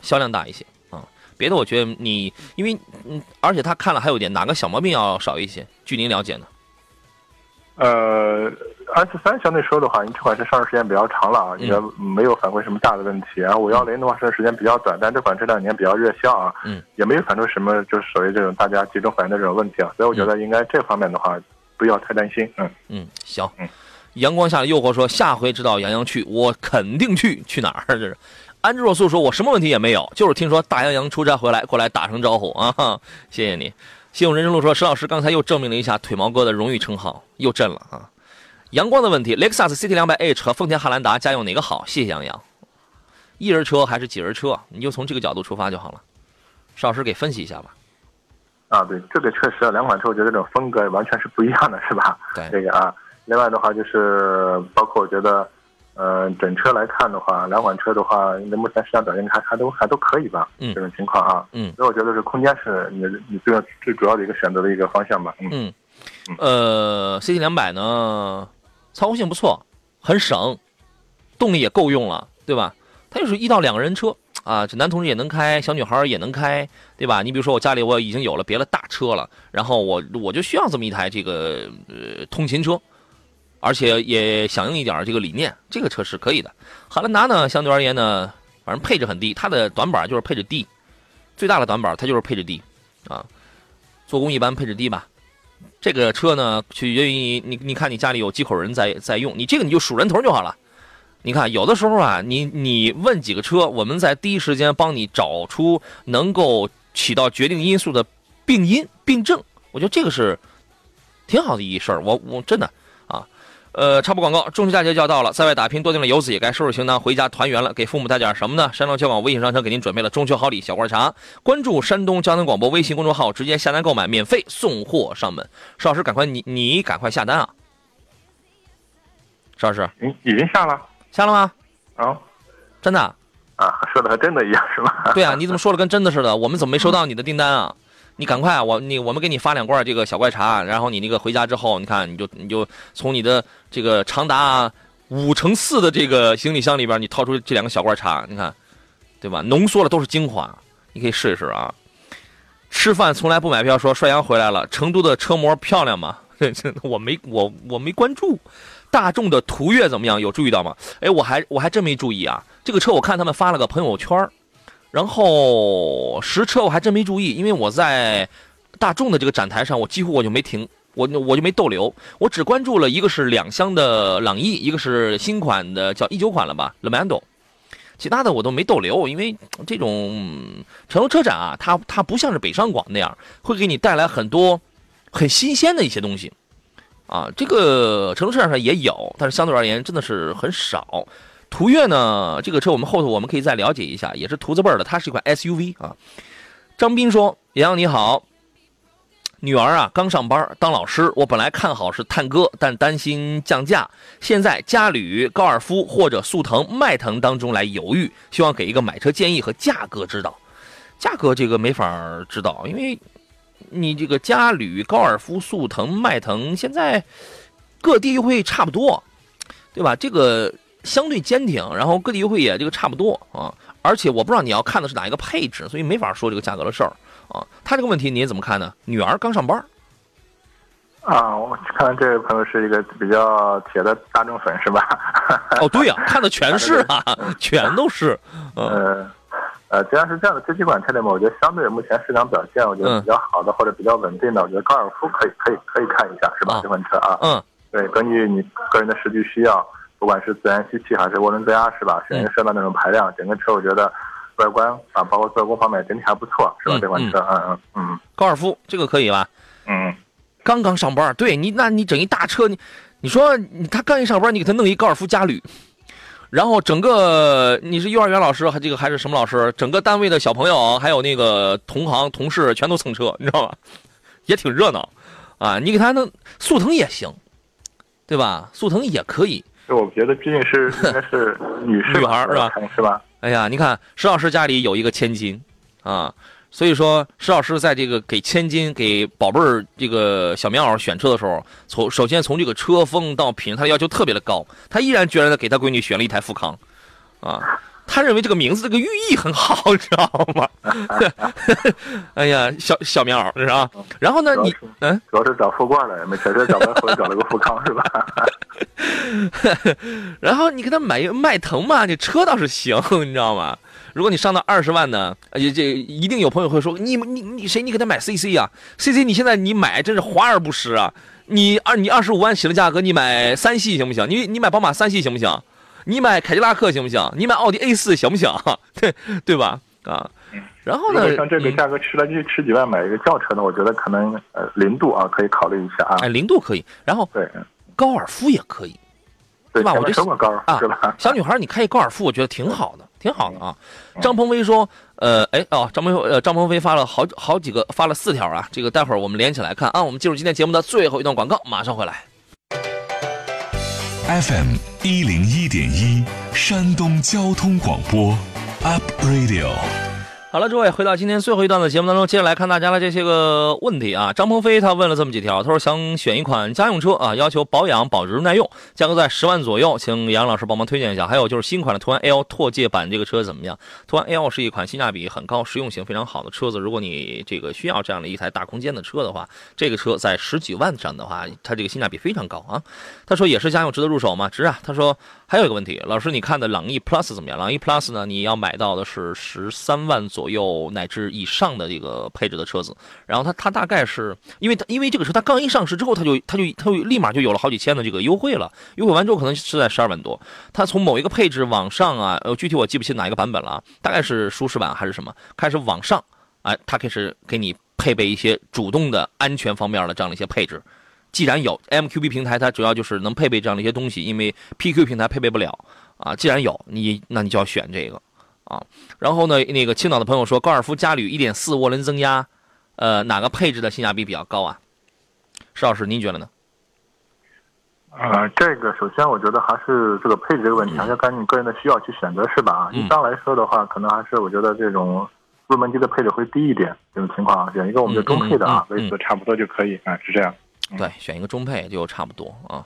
销量大一些啊。别的我觉得你，因为嗯，而且他看了还有点哪个小毛病要少一些？据您了解呢？呃，S 三相对说的话，因为这款车上市时间比较长了啊，应该没有反馈什么大的问题。然后五幺零的话上市时间比较短，但这款这两年比较热销啊，嗯，也没有反馈什么就是所谓这种大家集中反映的这种问题啊。所以我觉得应该这方面的话不要太担心。嗯嗯，行。嗯。阳光下的诱惑说下回知道杨洋去，我肯定去。去哪儿？这是。安之若素说，我什么问题也没有，就是听说大杨洋出差回来，过来打声招呼 啊。谢谢你。信用人生路说，石老师刚才又证明了一下腿毛哥的荣誉称号，又震了啊。阳光的问题，雷克萨斯 CT 两百 H 和丰田汉兰达家用哪个好？谢谢杨洋。一人车还是几人车？你就从这个角度出发就好了。邵老师给分析一下吧。啊，对，这个确实两款车，我觉得这种风格完全是不一样的，是吧？对，这个啊。另外的话，就是包括我觉得，呃，整车来看的话，两款车的话，应该目前市场表现还还都还都可以吧？嗯，这种情况啊。嗯。所以我觉得是空间是你你最最主要的一个选择的一个方向吧。嗯。呃，CT 两百呢，操控性不错，很省，动力也够用了，对吧？它就是一到两个人车啊，这男同志也能开，小女孩也能开，对吧？你比如说我家里我已经有了别的大车了，然后我我就需要这么一台这个呃通勤车。而且也响应一点这个理念，这个车是可以的。汉兰达呢，相对而言呢，反正配置很低，它的短板就是配置低，最大的短板它就是配置低，啊，做工一般，配置低吧。这个车呢，取决于你，你看你家里有几口人在在用，你这个你就数人头就好了。你看有的时候啊，你你问几个车，我们在第一时间帮你找出能够起到决定因素的病因病症，我觉得这个是挺好的一事儿。我我真的。呃，插播广告，中秋佳节就要到了，在外打拼多订的游子，也该收拾行囊回家团圆了。给父母带点什么呢？山东交广微信商城给您准备了中秋好礼小罐茶。关注山东交通广播微信公众号，直接下单购买，免费送货上门。邵老师，赶快你你赶快下单啊！邵老师，已，已经下了，下了吗？啊，真的？啊，说的和真的一样是吗？对啊，你怎么说的跟真的似的？我们怎么没收到你的订单啊？你赶快，我你我们给你发两罐这个小怪茶，然后你那个回家之后，你看你就你就从你的这个长达五乘四的这个行李箱里边，你掏出这两个小罐茶，你看，对吧？浓缩的都是精华，你可以试一试啊。吃饭从来不买票，说帅阳回来了。成都的车模漂亮吗？我没我我没关注。大众的途岳怎么样？有注意到吗？哎，我还我还真没注意啊。这个车我看他们发了个朋友圈然后实车我还真没注意，因为我在大众的这个展台上，我几乎我就没停，我我就没逗留，我只关注了一个是两厢的朗逸，一个是新款的叫一九款了吧，Lamando，其他的我都没逗留，因为这种成都车展啊，它它不像是北上广那样会给你带来很多很新鲜的一些东西，啊，这个成都车展上也有，但是相对而言真的是很少。途岳呢？这个车我们后头我们可以再了解一下，也是途字辈的，它是一款 SUV 啊。张斌说：“杨洋你好，女儿啊刚上班当老师，我本来看好是探歌，但担心降价，现在嘉旅、高尔夫或者速腾、迈腾当中来犹豫，希望给一个买车建议和价格指导。价格这个没法知道，因为你这个嘉旅、高尔夫、速腾、迈腾现在各地优惠差不多，对吧？这个。”相对坚挺，然后各地优惠也这个差不多啊，而且我不知道你要看的是哪一个配置，所以没法说这个价格的事儿啊。他这个问题你怎么看呢？女儿刚上班啊，我看这位朋友是一个比较铁的大众粉是吧？哦，对呀，看的全是啊，全都是。呃呃，既然是这样的，这几款车里面，我觉得相对目前市场表现，我觉得比较好的或者比较稳定的，我觉得高尔夫可以可以可以看一下是吧？这款车啊，嗯，对，根据你个人的实际需要。不管是自然吸气还是涡轮增压，是吧？选一个适当的那种排量，整个车我觉得外观啊，包括做工方面整体还不错，是吧？这款车，嗯嗯嗯。高尔夫这个可以吧？嗯。刚刚上班，对你，那你整一大车，你你说他刚一上班，你给他弄一高尔夫嘉旅，然后整个你是幼儿园老师还这个还是什么老师？整个单位的小朋友还有那个同行同事全都蹭车，你知道吧？也挺热闹啊！你给他弄速腾也行，对吧？速腾也可以。我觉得毕竟是应该是女士女孩是吧？是吧？哎呀，你看石老师家里有一个千金，啊，所以说石老师在这个给千金、给宝贝儿这个小棉袄选车的时候，从首先从这个车风到品，他的要求特别的高，他毅然决然的给他闺女选了一台富康，啊。他认为这个名字这个寓意很好，你知道吗？哎呀，小小棉袄是吧？然后呢，你嗯，主要是找富冠了，没事，这找不回，找了个富康是吧？然后你给他买一迈腾嘛，这车倒是行，你知道吗？如果你上到二十万呢，且这一定有朋友会说，你你你谁你给他买 CC 啊？CC 你现在你买真是华而不实啊！你二你二十五万起的价格，你买三系行不行？你你买宝马三系行不行？你买凯迪拉克行不行？你买奥迪 A 四行不行？对对吧？啊，然后呢？像这个价格吃了就吃几万买一个轿车呢，我觉得可能呃零度啊可以考虑一下啊。哎，零度可以，然后对，高尔夫也可以，对吧？我觉得高啊，是吧？小女孩你开一高尔夫，我觉得挺好的，挺好的啊。张鹏飞说，呃，哎哦，张鹏呃张鹏飞发了好好几个，发了四条啊。这个待会儿我们连起来看啊。我们进入今天节目的最后一段广告，马上回来。FM 一零一点一，山东交通广播，Up Radio。好了，诸位，回到今天最后一段的节目当中，接着来看大家的这些个问题啊。张鹏飞他问了这么几条，他说想选一款家用车啊，要求保养、保值、耐用，价格在十万左右，请杨老师帮忙推荐一下。还有就是新款的途安 L 拓界版这个车怎么样？途安 L 是一款性价比很高、实用性非常好的车子。如果你这个需要这样的一台大空间的车的话，这个车在十几万上的话，它这个性价比非常高啊。他说也是家用，值得入手吗？值啊。他说还有一个问题，老师你看的朗逸 Plus 怎么样？朗逸 Plus 呢，你要买到的是十三万左有乃至以上的这个配置的车子，然后它它大概是因为它因为这个车它刚一上市之后，它就它就它就立马就有了好几千的这个优惠了，优惠完之后可能是在十二万多。它从某一个配置往上啊，呃，具体我记不清哪一个版本了，大概是舒适版还是什么，开始往上，哎，它开始给你配备一些主动的安全方面的这样的一些配置。既然有 MQB 平台，它主要就是能配备这样的一些东西，因为 PQ 平台配备不了啊。既然有你，那你就要选这个。啊，然后呢，那个青岛的朋友说，高尔夫加旅一点四涡轮增压，呃，哪个配置的性价比比较高啊？石老师，您觉得呢？啊，这个首先我觉得还是这个配置这个问题，还是根据个人的需要去选择，是吧？啊一般来说的话，可能还是我觉得这种入门级的配置会低一点，这种情况选一个我们的中配的啊，位置差不多就可以啊，是这样。对，选一个中配就差不多啊。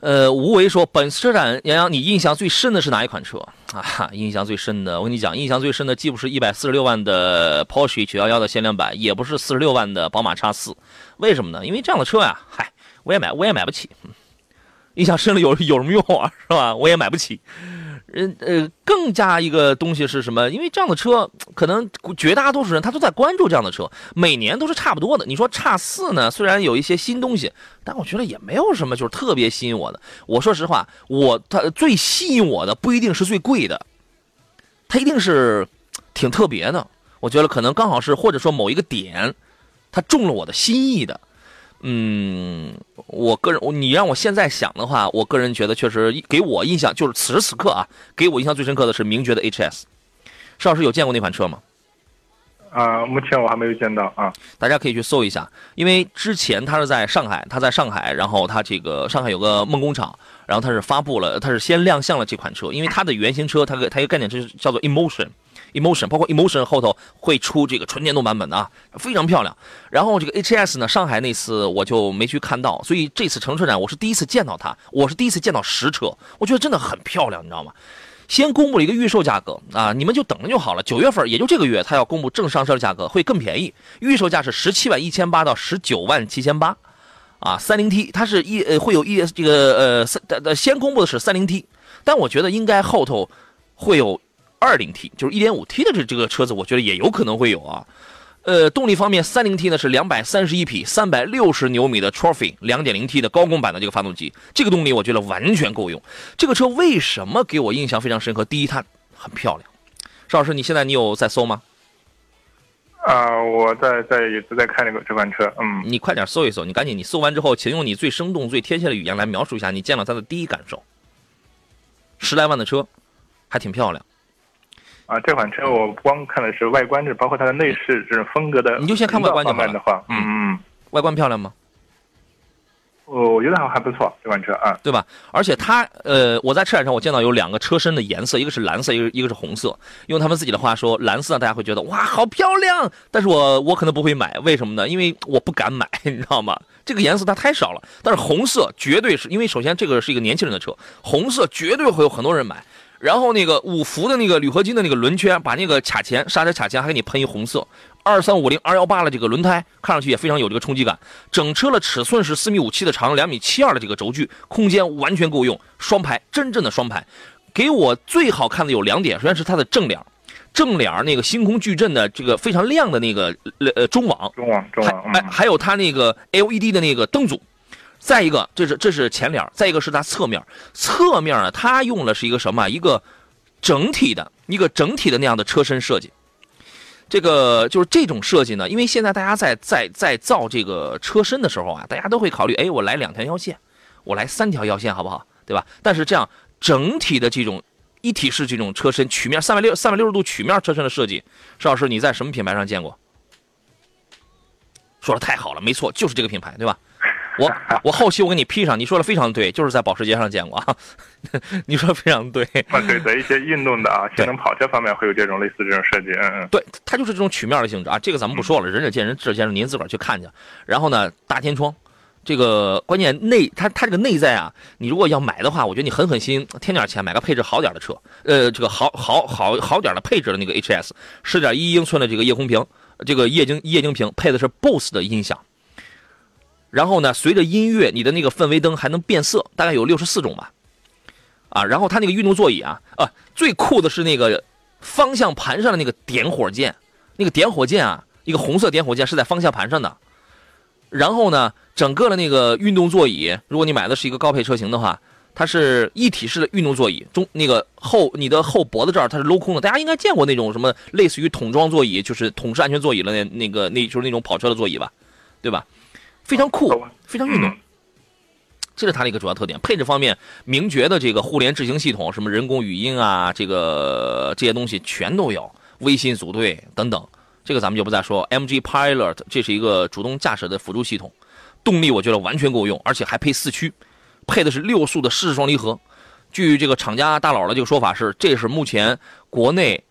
呃，无为说，本次车展，杨洋，你印象最深的是哪一款车 啊？印象最深的，我跟你讲，印象最深的既不是一百四十六万的 Porsche 九幺幺的限量版，也不是四十六万的宝马叉四，为什么呢？因为这样的车呀，嗨，我也买，我也买不起。印象深了有有什么用啊？是吧？我也买不起。人呃，更加一个东西是什么？因为这样的车，可能绝大多数人他都在关注这样的车，每年都是差不多的。你说叉四呢？虽然有一些新东西，但我觉得也没有什么就是特别吸引我的。我说实话，我它最吸引我的不一定是最贵的，它一定是挺特别的。我觉得可能刚好是或者说某一个点，它中了我的心意的。嗯，我个人，你让我现在想的话，我个人觉得确实给我印象就是此时此刻啊，给我印象最深刻的是名爵的 HS。邵老师有见过那款车吗？啊，目前我还没有见到啊。大家可以去搜一下，因为之前他是在上海，他在上海，然后他这个上海有个梦工厂，然后他是发布了，他是先亮相了这款车，因为它的原型车，它个它一个概念就是叫做 Emotion。Emotion 包括 Emotion 后头会出这个纯电动版本的啊，非常漂亮。然后这个 HS 呢，上海那次我就没去看到，所以这次乘车展我是第一次见到它，我是第一次见到实车，我觉得真的很漂亮，你知道吗？先公布了一个预售价格啊，你们就等着就好了。九月份，也就这个月，它要公布正上车的价格会更便宜，预售价是十七万一千八到十九万七千八，啊，三零 T 它是一呃会有一这个呃三呃先公布的是三零 T，但我觉得应该后头会有。二零 T 就是一点五 T 的这这个车子，我觉得也有可能会有啊。呃，动力方面，三零 T 呢是两百三十一匹，三百六十牛米的 Trophy 两点零 T 的高功版的这个发动机，这个动力我觉得完全够用。这个车为什么给我印象非常深刻？第一，它很漂亮。邵老师，你现在你有在搜吗？啊，我在在一直在看这个这款车。嗯，你快点搜一搜，你赶紧，你搜完之后，请用你最生动、最贴切的语言来描述一下你见到它的第一感受。十来万的车，还挺漂亮。啊，这款车我光看的是外观，这包括它的内饰这种风格的。你就先看外观就好了。的话，嗯嗯，外观漂亮吗？我我觉得还还不错，这款车啊，对吧？而且它，呃，我在车展上我见到有两个车身的颜色，一个是蓝色，一个一个是红色。用他们自己的话说，蓝色大家会觉得哇，好漂亮。但是我我可能不会买，为什么呢？因为我不敢买，你知道吗？这个颜色它太少了。但是红色绝对是因为首先这个是一个年轻人的车，红色绝对会有很多人买。然后那个五福的那个铝合金的那个轮圈，把那个卡钳刹车卡钳还给你喷一红色，二三五零二幺八的这个轮胎，看上去也非常有这个冲击感。整车的尺寸是四米五七的长，两米七二的这个轴距，空间完全够用。双排，真正的双排。给我最好看的有两点，首先是它的正脸，正脸那个星空矩阵的这个非常亮的那个呃中网，中网中网，还，还有它那个 LED 的那个灯组。再一个，这是这是前脸，再一个是它侧面，侧面呢，它用的是一个什么？一个整体的一个整体的那样的车身设计。这个就是这种设计呢，因为现在大家在在在造这个车身的时候啊，大家都会考虑，哎，我来两条腰线，我来三条腰线，好不好？对吧？但是这样整体的这种一体式这种车身曲面三百六三百六十度曲面车身的设计，邵老师你在什么品牌上见过？说的太好了，没错，就是这个品牌，对吧？我我后期我给你 P 上，你说的非常对，就是在保时捷上见过啊。你说的非常对。啊，对，在一些运动的啊，性能跑车方面会有这种类似这种设计。嗯嗯。对，它就是这种曲面的性质啊。这个咱们不说了，仁者见仁，智者见智，您自个儿去看去。然后呢，大天窗，这个关键内它它这个内在啊，你如果要买的话，我觉得你狠狠心添点钱买个配置好点的车。呃，这个好好好好点的配置的那个 HS，十点一英寸的这个夜空屏，这个液晶液晶屏配的是 BOSS 的音响。然后呢，随着音乐，你的那个氛围灯还能变色，大概有六十四种吧，啊，然后它那个运动座椅啊，啊，最酷的是那个方向盘上的那个点火键，那个点火键啊，一个红色点火键是在方向盘上的。然后呢，整个的那个运动座椅，如果你买的是一个高配车型的话，它是一体式的运动座椅，中那个后你的后脖子这儿它是镂空的，大家应该见过那种什么类似于桶装座椅，就是桶式安全座椅的那那个那就是那种跑车的座椅吧，对吧？非常酷，非常运动，这是它的一个主要特点。配置方面，名爵的这个互联智行系统，什么人工语音啊，这个这些东西全都有，微信组队等等，这个咱们就不再说。MG Pilot 这是一个主动驾驶的辅助系统，动力我觉得完全够用，而且还配四驱，配的是六速的湿式双离合。据这个厂家大佬的这个说法是，这是目前国内，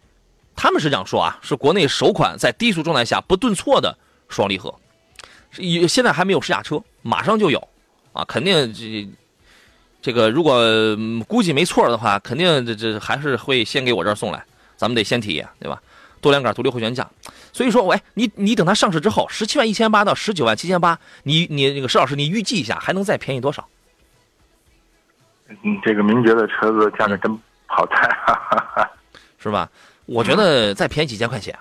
他们是这样说啊，是国内首款在低速状态下不顿挫的双离合。也现在还没有试驾车，马上就有，啊，肯定这这个如果估计没错的话，肯定这这还是会先给我这儿送来，咱们得先体验，对吧？多连杆独立后悬架，所以说，喂，你你等它上市之后，十七万一千八到十九万七千八，你你那个石老师，你预计一下还能再便宜多少？嗯，这个名爵的车子价格真好猜，是吧？我觉得再便宜几千块钱。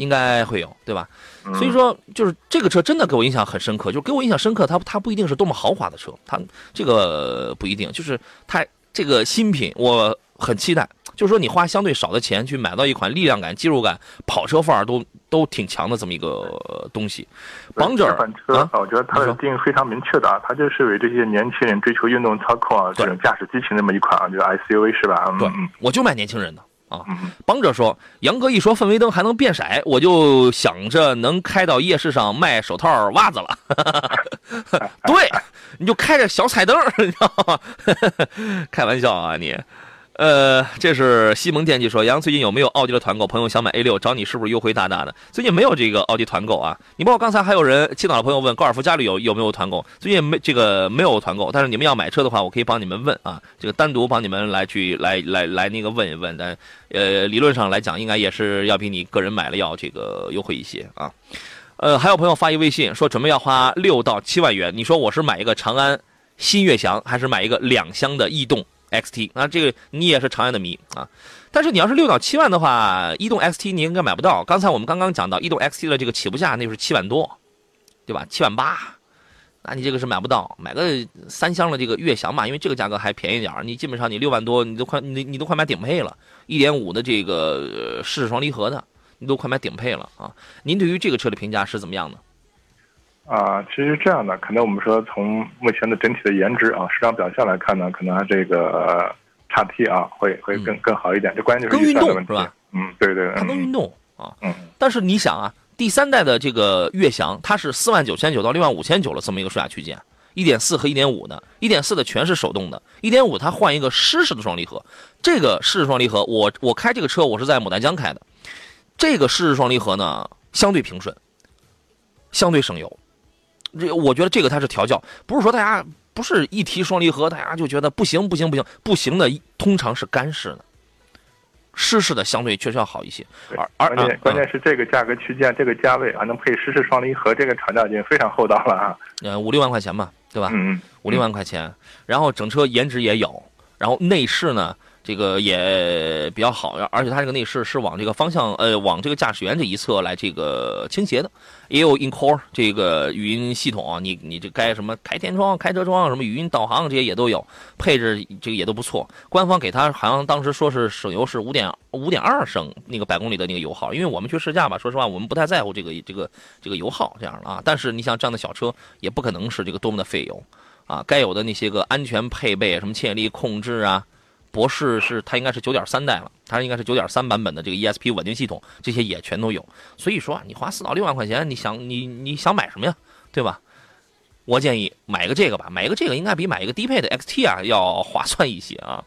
应该会有，对吧？所以说，就是这个车真的给我印象很深刻，就给我印象深刻。它它不一定是多么豪华的车，它这个不一定，就是它这个新品，我很期待。就是说，你花相对少的钱去买到一款力量感、肌肉感、跑车范儿都都挺强的这么一个东西。绑这款车，我觉得它的定义非常明确的啊，它就是为这些年轻人追求运动操控啊，这种驾驶激情那么一款啊，就是 SUV 是吧？对，我就卖年轻人的。啊，帮着说，杨哥一说氛围灯还能变色，我就想着能开到夜市上卖手套、袜子了。对，你就开着小彩灯，你知道吗？开玩笑啊，你。呃，这是西蒙电器说，杨最近有没有奥迪的团购？朋友想买 A 六，找你是不是优惠大大的？最近没有这个奥迪团购啊。你包括刚才还有人青岛的朋友问高尔夫家里有有没有团购？最近没这个没有团购，但是你们要买车的话，我可以帮你们问啊，这个单独帮你们来去来来来那个问一问。但呃，理论上来讲，应该也是要比你个人买了要这个优惠一些啊。呃，还有朋友发一微信说准备要花六到七万元，你说我是买一个长安新悦翔，还是买一个两厢的逸动？XT 啊，这个你也是长安的迷啊，但是你要是六到七万的话，逸动 XT 你应该买不到。刚才我们刚刚讲到逸动 XT 的这个起步价，那就是七万多，对吧？七万八，那你这个是买不到。买个三厢的这个悦翔吧，因为这个价格还便宜点你基本上你六万多，你都快你你都快买顶配了，一点五的这个湿式双离合的，你都快买顶配了啊。您对于这个车的评价是怎么样的？啊，其实这样的，可能我们说从目前的整体的颜值啊，市场表现来看呢，可能这个叉 T 啊会会更更好一点。这关键就是更运动是吧？嗯，对对，它更运动啊。嗯。但是你想啊，第三代的这个悦翔，它是四万九千九到六万五千九了这么一个售价区间，一点四和一点五的，一点四的全是手动的，一点五它换一个湿式的双离合。这个湿式双离合，我我开这个车，我是在牡丹江开的，这个湿式双离合呢相对平顺，相对省油。这我觉得这个它是调教，不是说大家不是一提双离合，大家就觉得不行不行不行不行的，通常是干式的，湿式的相对确实要好一些。而关键关键是这个价格区间，这个价位还能配湿式双离合，这个厂家已经非常厚道了啊。呃，五六万块钱吧，对吧？嗯五六万块钱，然后整车颜值也有，然后内饰呢，这个也比较好，而且它这个内饰是往这个方向，呃，往这个驾驶员这一侧来这个倾斜的，也有 in-core 这个语音系统啊，你你这该什么开天窗、开车窗，什么语音导航这些也都有，配置这个也都不错。官方给它好像当时说是省油是五点五点二升那个百公里的那个油耗，因为我们去试驾吧，说实话我们不太在乎这个这个这个油耗这样的啊。但是你像这样的小车，也不可能是这个多么的费油啊，该有的那些个安全配备，什么牵引力控制啊。博士是它应该是九点三代了，它应该是九点三版本的这个 ESP 稳定系统，这些也全都有。所以说啊，你花四到六万块钱，你想你你想买什么呀？对吧？我建议买个这个吧，买一个这个应该比买一个低配的 XT 啊要划算一些啊。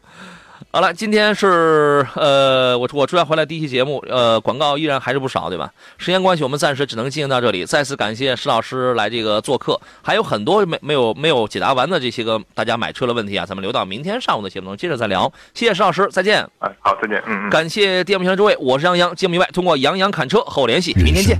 好了，今天是呃，我我出来回来第一期节目，呃，广告依然还是不少，对吧？时间关系，我们暂时只能进行到这里。再次感谢石老师来这个做客，还有很多没没有没有解答完的这些个大家买车的问题啊，咱们留到明天上午的节目中接着再聊。谢谢石老师，再见。哎，好，再见。嗯嗯。感谢电幕前的诸位，我是杨洋，节目以外通过杨洋侃车和我联系，明天见。